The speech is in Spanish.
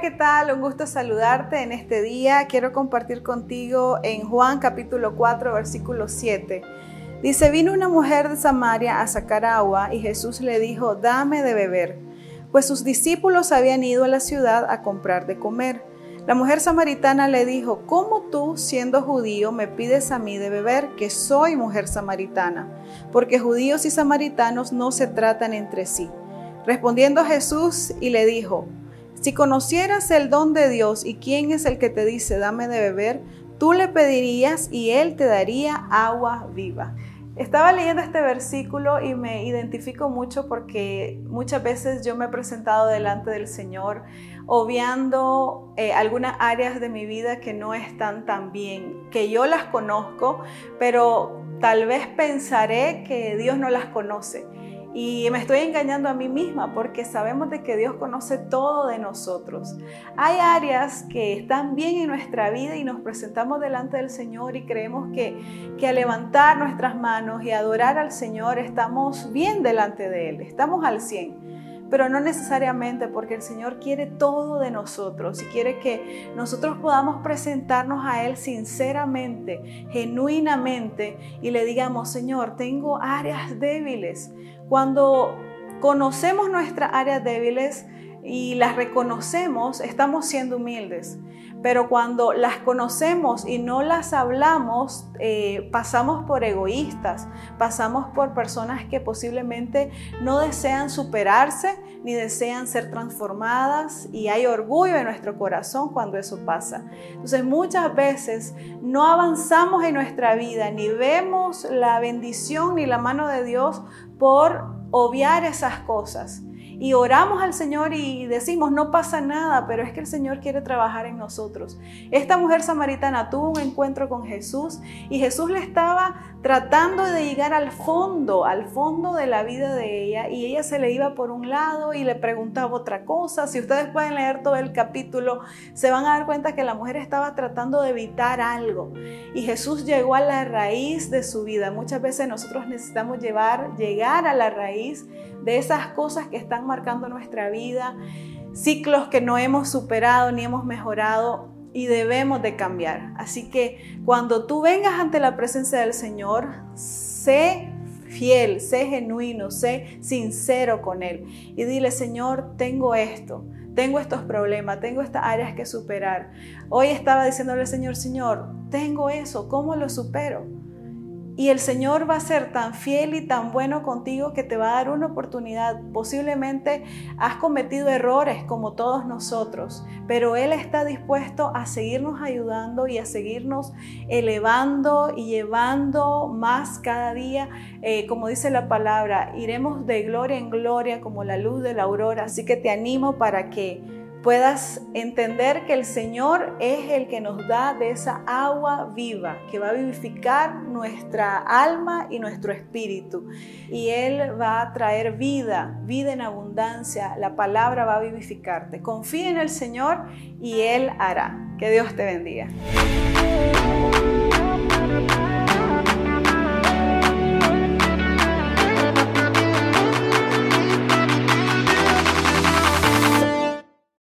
tal? Un gusto saludarte en este día. Quiero compartir contigo en Juan capítulo 4, versículo 7. Dice, vino una mujer de Samaria a sacar agua y Jesús le dijo, dame de beber, pues sus discípulos habían ido a la ciudad a comprar de comer. La mujer samaritana le dijo, ¿cómo tú, siendo judío, me pides a mí de beber, que soy mujer samaritana? Porque judíos y samaritanos no se tratan entre sí. Respondiendo Jesús y le dijo, si conocieras el don de Dios y quién es el que te dice, dame de beber, tú le pedirías y él te daría agua viva. Estaba leyendo este versículo y me identifico mucho porque muchas veces yo me he presentado delante del Señor obviando eh, algunas áreas de mi vida que no están tan bien, que yo las conozco, pero tal vez pensaré que Dios no las conoce. Y me estoy engañando a mí misma porque sabemos de que Dios conoce todo de nosotros. Hay áreas que están bien en nuestra vida y nos presentamos delante del Señor y creemos que, que al levantar nuestras manos y adorar al Señor estamos bien delante de Él, estamos al 100 pero no necesariamente porque el Señor quiere todo de nosotros y quiere que nosotros podamos presentarnos a Él sinceramente, genuinamente y le digamos, Señor, tengo áreas débiles. Cuando conocemos nuestras áreas débiles y las reconocemos, estamos siendo humildes. Pero cuando las conocemos y no las hablamos, eh, pasamos por egoístas, pasamos por personas que posiblemente no desean superarse ni desean ser transformadas y hay orgullo en nuestro corazón cuando eso pasa. Entonces muchas veces no avanzamos en nuestra vida ni vemos la bendición ni la mano de Dios por obviar esas cosas y oramos al Señor y decimos, no pasa nada, pero es que el Señor quiere trabajar en nosotros. Esta mujer samaritana tuvo un encuentro con Jesús y Jesús le estaba tratando de llegar al fondo, al fondo de la vida de ella y ella se le iba por un lado y le preguntaba otra cosa. Si ustedes pueden leer todo el capítulo, se van a dar cuenta que la mujer estaba tratando de evitar algo y Jesús llegó a la raíz de su vida. Muchas veces nosotros necesitamos llevar, llegar a la raíz de esas cosas que están marcando nuestra vida, ciclos que no hemos superado ni hemos mejorado y debemos de cambiar. Así que cuando tú vengas ante la presencia del Señor, sé fiel, sé genuino, sé sincero con Él y dile, Señor, tengo esto. Tengo estos problemas, tengo estas áreas que superar. Hoy estaba diciéndole al Señor, Señor, tengo eso, ¿cómo lo supero? Y el Señor va a ser tan fiel y tan bueno contigo que te va a dar una oportunidad. Posiblemente has cometido errores como todos nosotros, pero Él está dispuesto a seguirnos ayudando y a seguirnos elevando y llevando más cada día. Eh, como dice la palabra, iremos de gloria en gloria como la luz de la aurora. Así que te animo para que puedas entender que el Señor es el que nos da de esa agua viva que va a vivificar nuestra alma y nuestro espíritu. Y Él va a traer vida, vida en abundancia. La palabra va a vivificarte. Confía en el Señor y Él hará. Que Dios te bendiga.